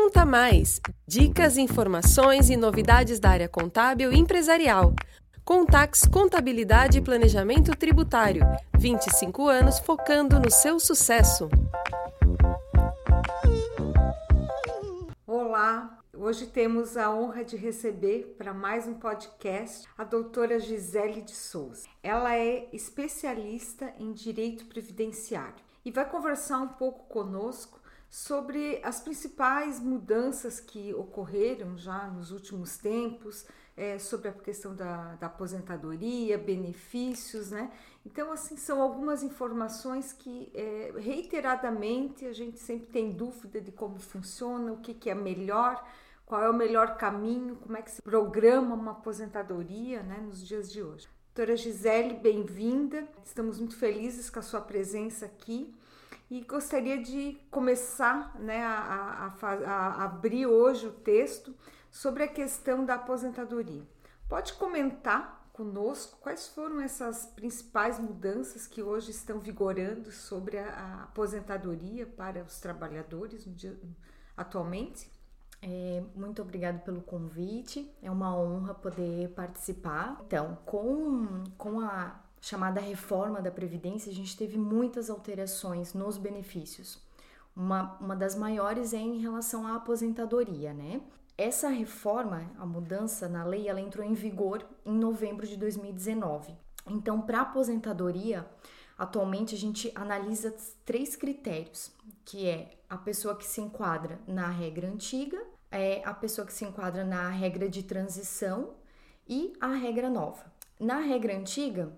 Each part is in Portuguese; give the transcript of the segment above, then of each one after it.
Conta Mais! Dicas, informações e novidades da área contábil e empresarial. Contax Contabilidade e Planejamento Tributário. 25 anos focando no seu sucesso. Olá, hoje temos a honra de receber para mais um podcast a doutora Gisele de Souza. Ela é especialista em direito previdenciário e vai conversar um pouco conosco sobre as principais mudanças que ocorreram já nos últimos tempos, é, sobre a questão da, da, aposentadoria, benefícios, né? Então, assim, são algumas informações que é, reiteradamente a gente sempre tem dúvida de como funciona, o que, que é melhor, qual é o melhor caminho, como é que se programa uma aposentadoria né, nos dias de hoje. Doutora Gisele, bem-vinda. Estamos muito felizes com a sua presença aqui e gostaria de começar né, a, a, a, abrir hoje o texto sobre a questão da aposentadoria. Pode comentar conosco quais foram essas principais mudanças que hoje estão vigorando sobre a, aposentadoria para os trabalhadores dia, atualmente? É, muito obrigado pelo convite, é uma honra poder participar. Então, com, com a chamada reforma da Previdência, a gente teve muitas alterações nos benefícios. Uma, uma das maiores é em relação à aposentadoria, né? Essa reforma, a mudança na lei, ela entrou em vigor em novembro de 2019. Então, para aposentadoria, atualmente a gente analisa três critérios, que é a pessoa que se enquadra na regra antiga, é a pessoa que se enquadra na regra de transição e a regra nova. Na regra antiga,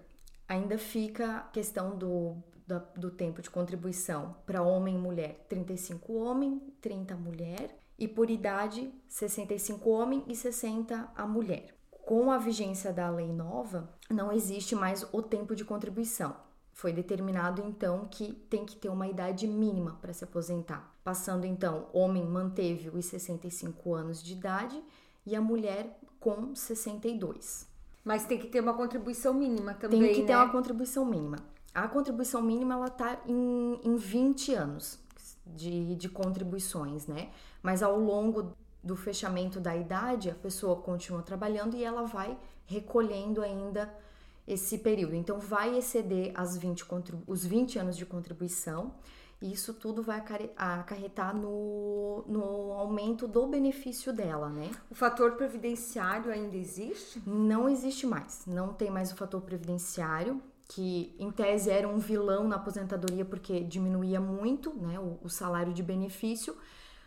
ainda fica a questão do, do, do tempo de contribuição para homem e mulher: 35 homem, 30 mulher, e por idade, 65 homem e 60 a mulher. Com a vigência da lei nova, não existe mais o tempo de contribuição. Foi determinado então que tem que ter uma idade mínima para se aposentar. Passando então, homem manteve os 65 anos de idade e a mulher com 62. Mas tem que ter uma contribuição mínima também. Tem que né? ter uma contribuição mínima. A contribuição mínima ela tá em, em 20 anos de, de contribuições, né? Mas ao longo do fechamento da idade, a pessoa continua trabalhando e ela vai recolhendo ainda esse período. Então, vai exceder as 20, os 20 anos de contribuição e isso tudo vai acarretar no, no aumento do benefício dela, né? O fator previdenciário ainda existe? Não existe mais. Não tem mais o fator previdenciário, que em tese era um vilão na aposentadoria porque diminuía muito né, o, o salário de benefício,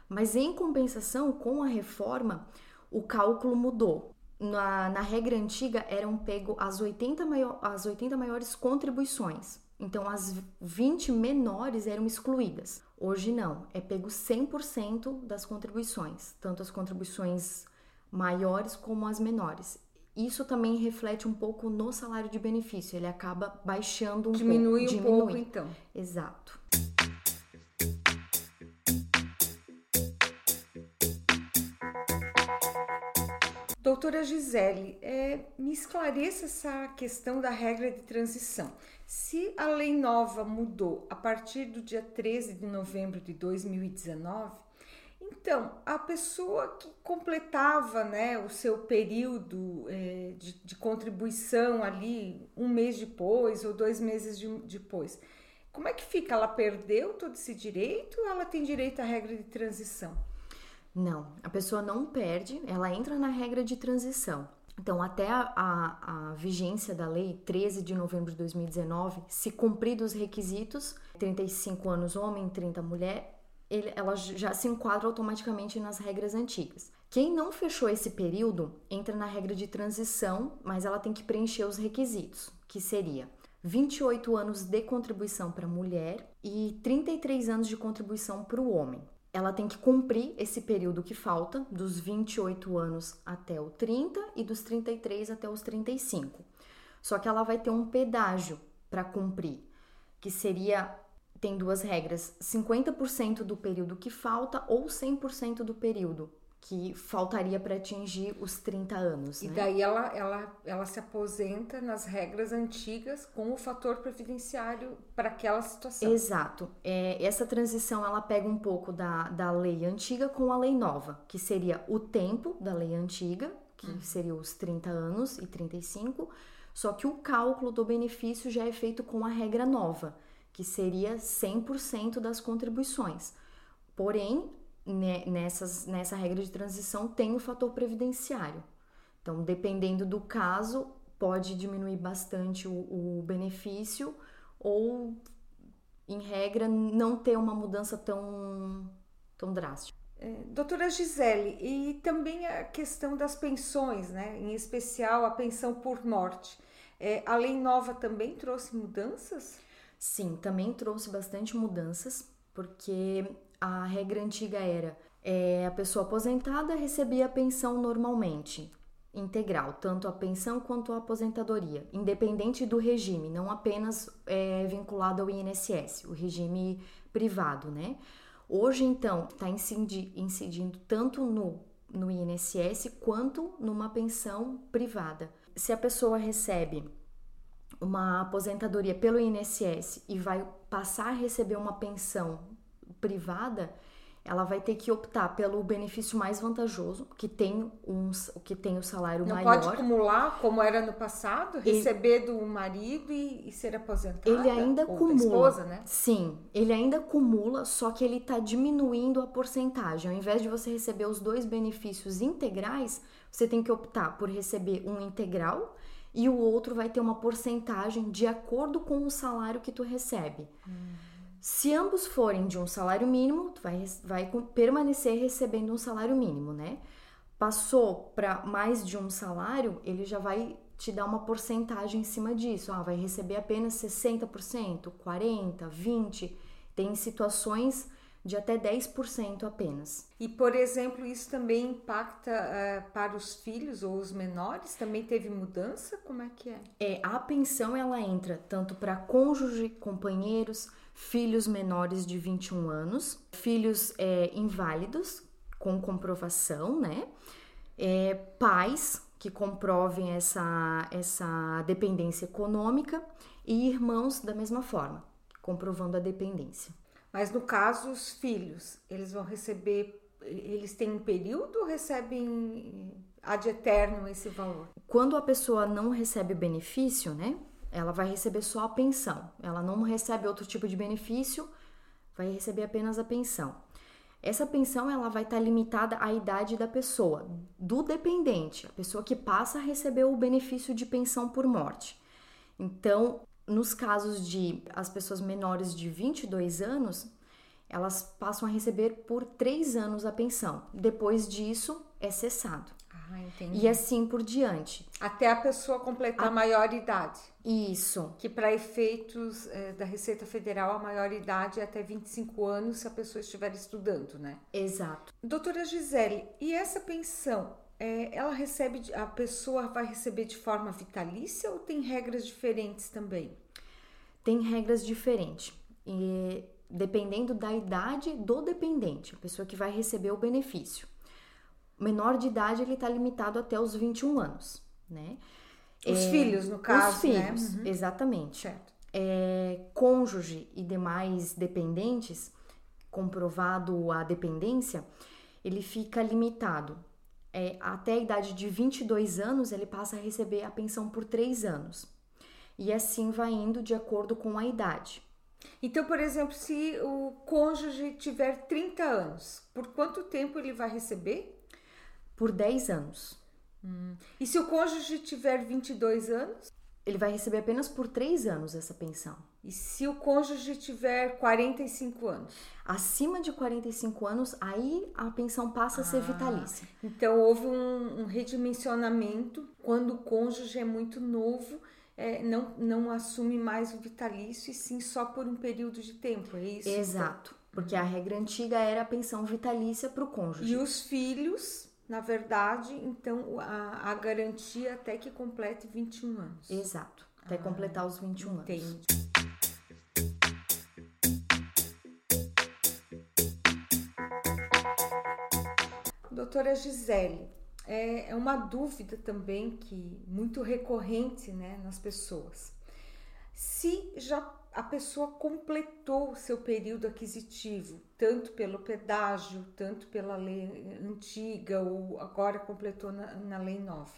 mas em compensação, com a reforma, o cálculo mudou. Na, na regra antiga eram pego as 80, maior, as 80 maiores contribuições. Então, as 20 menores eram excluídas. Hoje não, é pego 100% das contribuições, tanto as contribuições maiores como as menores. Isso também reflete um pouco no salário de benefício, ele acaba baixando um diminui pouco. Diminui um pouco, então. Exato. Doutora Gisele, é, me esclareça essa questão da regra de transição. Se a lei nova mudou a partir do dia 13 de novembro de 2019, então a pessoa que completava né, o seu período é, de, de, contribuição ali um mês depois ou dois meses de, depois, como é que fica? Ela perdeu todo esse direito ou ela tem direito à regra de transição? Não, a pessoa não perde, ela entra na regra de transição. Então, até a, a, a, vigência da lei 13 de novembro de 2019, se cumpridos os requisitos, 35 anos homem, 30 mulher, ele, ela já se enquadra automaticamente nas regras antigas. Quem não fechou esse período entra na regra de transição, mas ela tem que preencher os requisitos, que seria 28 anos de contribuição para mulher e 33 anos de contribuição para o homem ela tem que cumprir esse período que falta, dos 28 anos até o 30 e dos 33 até os 35. Só que ela vai ter um pedágio para cumprir, que seria tem duas regras: 50% do período que falta ou 100% do período que faltaria para atingir os 30 anos. E né? daí ela, ela, ela se aposenta nas regras antigas com o fator previdenciário para aquela situação. Exato. É, essa transição ela pega um pouco da, da lei antiga com a lei nova, que seria o tempo da lei antiga, que uhum. seria os 30 anos e 35, só que o cálculo do benefício já é feito com a regra nova, que seria 100% das contribuições. Porém, nessas, nessa regra de transição tem o fator previdenciário. Então, dependendo do caso, pode diminuir bastante o, o benefício ou, em regra, não ter uma mudança tão, tão drástica. É, doutora Gisele, e também a questão das pensões, né? em especial a pensão por morte. É, a lei nova também trouxe mudanças? Sim, também trouxe bastante mudanças, porque a regra antiga era é, a pessoa aposentada recebia a pensão normalmente, integral, tanto a pensão quanto a aposentadoria, independente do regime, não apenas é, vinculado ao INSS, o regime privado, né? Hoje, então, está incidindo, tanto no, no INSS quanto numa pensão privada. Se a pessoa recebe uma aposentadoria pelo INSS e vai passar a receber uma pensão privada, ela vai ter que optar pelo benefício mais vantajoso, que tem um, que tem o salário Não maior. Não pode acumular como era no passado, receber ele, do marido e, e, ser aposentado. Ele ainda ou acumula. Esposa, né? Sim, ele ainda acumula, só que ele está diminuindo a porcentagem. Ao invés de você receber os dois benefícios integrais, você tem que optar por receber um integral e o outro vai ter uma porcentagem de acordo com o salário que tu recebe. Se ambos forem de um salário mínimo, tu vai, vai permanecer recebendo um salário mínimo, né? Passou para mais de um salário, ele já vai te dar uma porcentagem em cima disso. Ah, vai receber apenas 60%, 40%, 20%. Tem situações de até 10% apenas. E, por exemplo, isso também impacta uh, para os filhos ou os menores? Também teve mudança? Como é que é? É, a pensão ela entra tanto para cônjuge, companheiros, filhos menores de 21 anos, filhos é, inválidos com comprovação, né? É, pais que comprovem essa, essa dependência econômica e irmãos da mesma forma, comprovando a dependência. Mas no caso, os filhos, eles vão receber, eles têm um período ou recebem ad eterno esse valor? Quando a pessoa não recebe benefício, né? ela vai receber só a pensão. Ela não recebe outro tipo de benefício, vai receber apenas a pensão. Essa pensão ela vai estar limitada à idade da pessoa, do dependente, a pessoa que passa a receber o benefício de pensão por morte. Então, nos casos de as pessoas menores de 22 anos, elas passam a receber por três anos a pensão. Depois disso, é cessado. Ah. E assim por diante. Até a pessoa completar a, a maioridade. Isso. Que para efeitos é, da Receita Federal, a maioridade é até 25 anos se a pessoa estiver estudando, né? Exato. Doutora Gisele, e essa pensão, é, ela recebe, a pessoa vai receber de forma vitalícia ou tem regras diferentes também? Tem regras diferentes. E dependendo da idade do dependente, a pessoa que vai receber o benefício menor de idade ele está limitado até os 21 anos, né? Os é, filhos, no caso, Os né? filhos, né? uhum. exatamente. Certo. É, cônjuge e demais dependentes, comprovado a dependência, ele fica limitado. É, até a idade de 22 anos, ele passa a receber a pensão por 3 anos. E assim vai indo de acordo com a idade. Então, por exemplo, se o cônjuge tiver 30 anos, por quanto tempo ele vai receber? por 10 anos. Hum. E se o cônjuge tiver 22 anos? Ele vai receber apenas por 3 anos essa pensão. E se o cônjuge tiver 45 anos? Acima de 45 anos, aí a pensão passa ah, a ser ah, vitalícia. Então houve um, um, redimensionamento quando o cônjuge é muito novo. É, não, não assume mais o vitalício e sim só por um período de tempo, é isso? Exato, porque a regra antiga era a pensão vitalícia para o cônjuge. E os filhos na verdade, então a, a garantia até que complete 21 anos. Exato, até ah, completar os 21 entendi. anos. Doutora Gisele, é, é uma dúvida também que muito recorrente né, nas pessoas. Se já a pessoa completou o seu período aquisitivo, tanto pelo pedágio, tanto pela lei antiga ou agora completou na, na lei nova.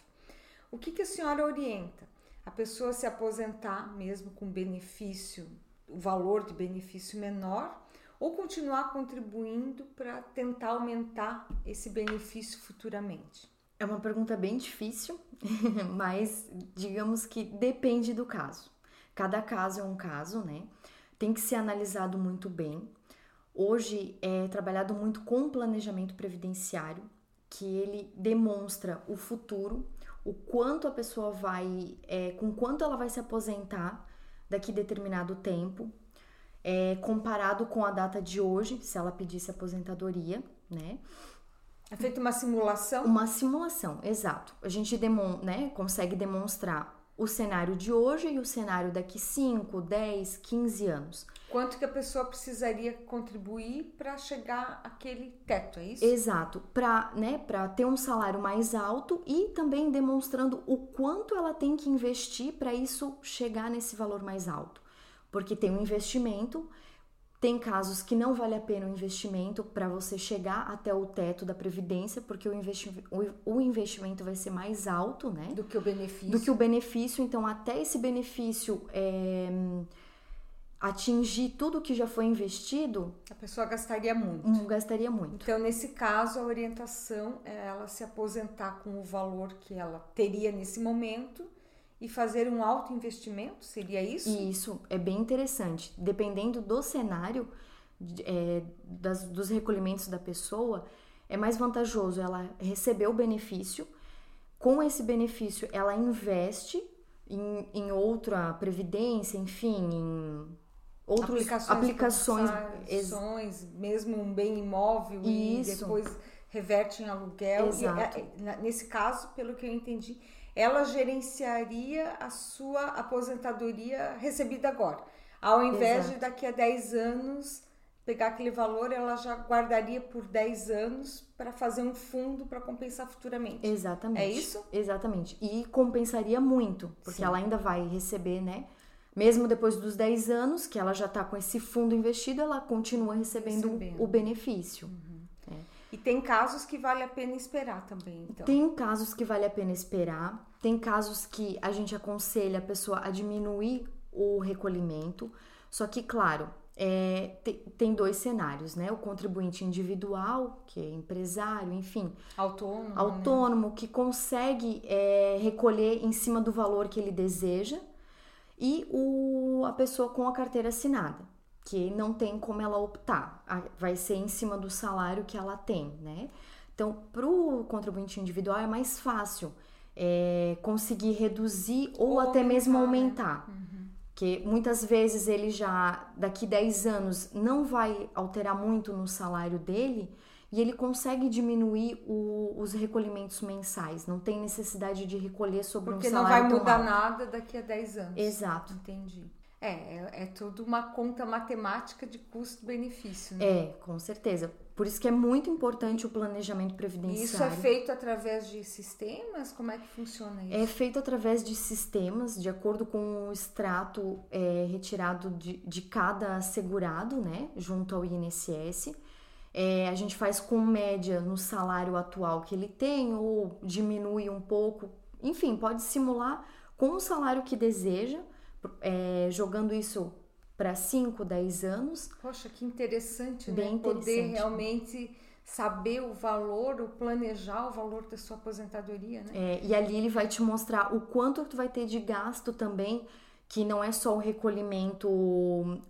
O que, que a senhora orienta? A pessoa se aposentar mesmo com benefício, o valor de benefício menor, ou continuar contribuindo para tentar aumentar esse benefício futuramente? É uma pergunta bem difícil, mas digamos que depende do caso. Cada caso é um caso, né? Tem que ser analisado muito bem. Hoje é trabalhado muito com planejamento previdenciário, que ele demonstra o futuro, o quanto a pessoa vai, é, com quanto ela vai se aposentar daqui determinado tempo, é, comparado com a data de hoje, se ela pedisse aposentadoria, né? É feita uma simulação? Uma simulação, exato. A gente demon né, consegue demonstrar o cenário de hoje e o cenário daqui 5, 10, 15 anos. Quanto que a pessoa precisaria contribuir para chegar àquele teto, é isso? Exato, para né, ter um salário mais alto e também demonstrando o quanto ela tem que investir para isso chegar nesse valor mais alto. Porque tem um investimento tem casos que não vale a pena o investimento para você chegar até o teto da previdência, porque o, investi o, investimento vai ser mais alto, né? Do que o benefício. Do que o benefício. Então, até esse benefício é, atingir tudo que já foi investido, a pessoa gastaria muito. Um, gastaria muito. Então, nesse caso, a orientação é ela se aposentar com o valor que ela teria nesse momento e fazer um alto investimento? Seria isso? Isso é bem interessante. Dependendo do cenário é, das, dos recolhimentos da pessoa, é mais vantajoso ela receber o benefício. Com esse benefício, ela investe em, em outra previdência, enfim, em outras aplicações, aplicações mesmo um bem imóvel Isso. e depois reverte em aluguel. Exato. E, é, nesse caso, pelo que eu entendi, ela gerenciaria a sua aposentadoria recebida agora. Ao invés Exato. de daqui a 10 anos pegar aquele valor, ela já guardaria por 10 anos para fazer um fundo para compensar futuramente. Exatamente. É isso? Exatamente. E compensaria muito, porque Sim. ela ainda vai receber, né? Mesmo depois dos 10 anos, que ela já está com esse fundo investido, ela continua recebendo, recebendo. o benefício. Uhum. E tem casos que vale a pena esperar também, então. Tem casos que vale a pena esperar, tem casos que a gente aconselha a pessoa a diminuir o recolhimento. Só que, claro, é, tem, tem, dois cenários, né? O contribuinte individual, que é empresário, enfim. Autônomo. Né? Autônomo, né? que consegue é, recolher em cima do valor que ele deseja. E o, a pessoa com a carteira assinada que não tem como ela optar, vai ser em cima do salário que ela tem, né? Então, para o contribuinte individual é mais fácil é, conseguir reduzir ou, ou até aumentar, mesmo aumentar. Né? Uhum. Que muitas vezes ele já, daqui 10 anos, não vai alterar muito no salário dele e ele consegue diminuir o, os recolhimentos mensais. Não tem necessidade de recolher sobre Porque um salário. Porque não vai mudar nada daqui a 10 anos. Exato. Entendi. É, é, é tudo uma conta matemática de custo-benefício, né? É, com certeza. Por isso que é muito importante o planejamento previdenciário. Isso é feito através de sistemas? Como é que funciona isso? É feito através de sistemas, de acordo com o extrato é, retirado de, de cada segurado, né, junto ao INSS. É, a gente faz com média no salário atual que ele tem ou diminui um pouco. Enfim, pode simular com o salário que deseja é, jogando isso para 5, 10 anos. Poxa, que interessante, Bem né? Interessante. Poder realmente saber o valor, o planejar o valor da sua aposentadoria, né? É, e ali ele vai te mostrar o quanto tu vai ter de gasto também, que não é só o recolhimento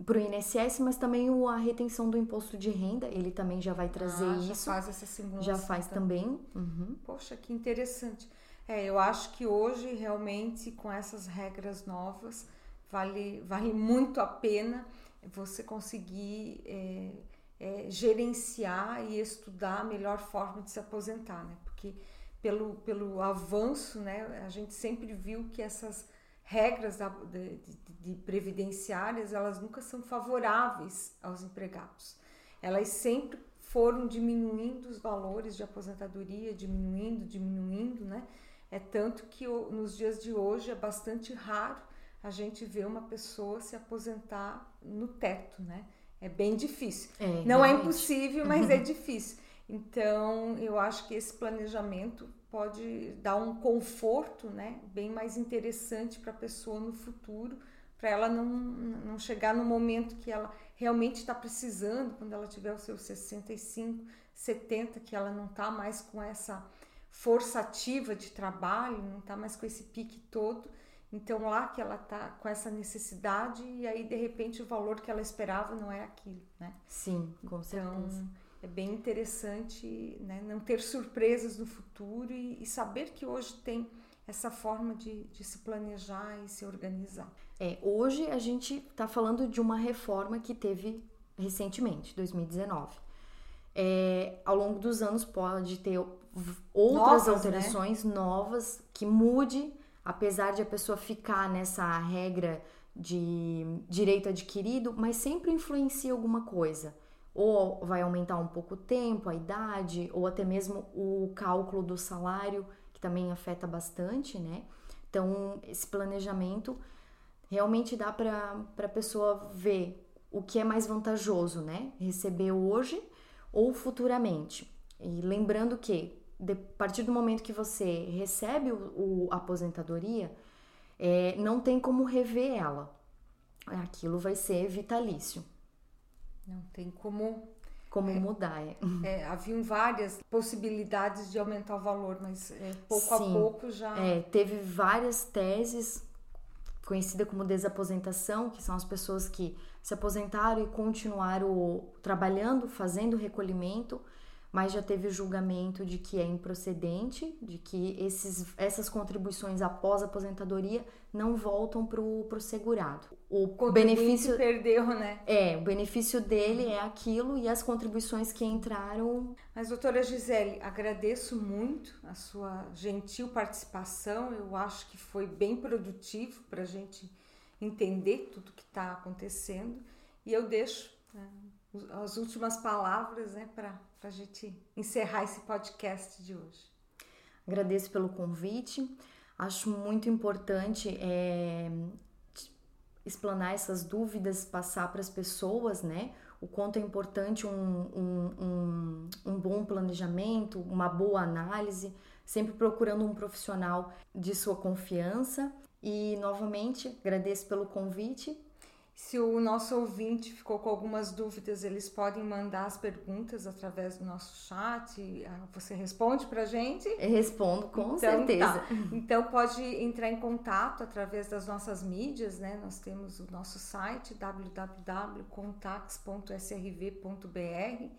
para o INSS, mas também a retenção do imposto de renda, ele também já vai trazer ah, já isso. Já faz essa simulação. Já faz também. também. Uhum. Poxa, que interessante. É, eu acho que hoje realmente com essas regras novas vale, vale muito a pena você conseguir é, é, gerenciar e estudar a melhor forma de se aposentar, né? Porque pelo, pelo avanço, né, a gente sempre viu que essas regras da, de, de, de previdenciárias, elas nunca são favoráveis aos empregados. Elas sempre foram diminuindo os valores de aposentadoria, diminuindo, diminuindo, né? É tanto que nos dias de hoje é bastante raro a gente ver uma pessoa se aposentar no teto, né? É bem difícil. É, Não é realmente. é impossível, mas é difícil. Então, eu acho que esse planejamento pode dar um conforto, né, bem mais interessante para a pessoa no futuro, para ela não, não chegar no momento que ela realmente está precisando, quando ela tiver os seus 65, 70, que ela não está mais com essa força ativa de trabalho, não está mais com esse pique todo. Então lá que ela está com essa necessidade e aí de repente o valor que ela esperava não é aquilo, né? Sim, com então, certeza. É bem interessante né, não ter surpresas no futuro e, e saber que hoje tem essa forma de, de, se planejar e se organizar. É, hoje a gente está falando de uma reforma que teve recentemente, 2019. É, ao longo dos anos pode ter outras novas, né? alterações né? novas que mude, apesar de a pessoa ficar nessa regra de direito adquirido, mas sempre influencia alguma coisa. Ou vai aumentar um pouco o tempo, a idade, ou até mesmo o cálculo do salário, que também afeta bastante, né? Então, esse planejamento realmente dá para a pessoa ver o que é mais vantajoso, né? Receber hoje ou futuramente. E lembrando que de, a partir do momento que você recebe o, o aposentadoria, é, não tem como rever ela. Aquilo vai ser vitalício. Não tem como como é, mudar. É. É, haviam várias possibilidades de aumentar o valor, mas é, pouco Sim, a pouco já. É, teve várias teses conhecida como desaposentação, que são as pessoas que se aposentaram e continuaram trabalhando, fazendo recolhimento, mas já teve o julgamento de que é improcedente, de que esses, essas contribuições após a aposentadoria não voltam para o segurado. O benefício perdeu, né? É, o benefício dele é aquilo e as contribuições que entraram. Mas, doutora Gisele, agradeço muito a sua gentil participação. Eu acho que foi bem produtivo para a gente entender tudo que está acontecendo. E eu deixo né, as últimas palavras né, para a gente encerrar esse podcast de hoje. Agradeço pelo convite. Acho muito importante é, explanar essas dúvidas, passar para as pessoas, né? O quanto é importante um, um, um, um bom planejamento, uma boa análise, sempre procurando um profissional de sua confiança. E novamente agradeço pelo convite se o nosso ouvinte ficou com algumas dúvidas, eles podem mandar as perguntas através do nosso chat. Ah, você responde para a gente? Eu respondo, com então, certeza. Tá. Então pode entrar em contato através das nossas mídias, né? Nós temos o nosso site www.contax.srv.br,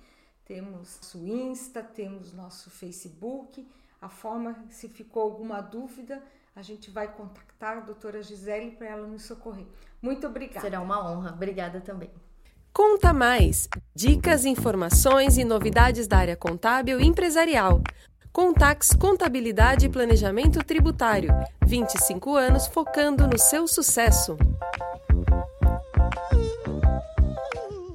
temos nosso Insta, temos nosso Facebook. A forma, se ficou alguma dúvida, a gente vai contactar a doutora Gisele para ela nos socorrer. Muito obrigada. Será uma honra. Obrigada também. Conta mais! Dicas, informações e novidades da área contábil e empresarial. Contax Contabilidade e Planejamento Tributário. 25 anos focando no seu sucesso.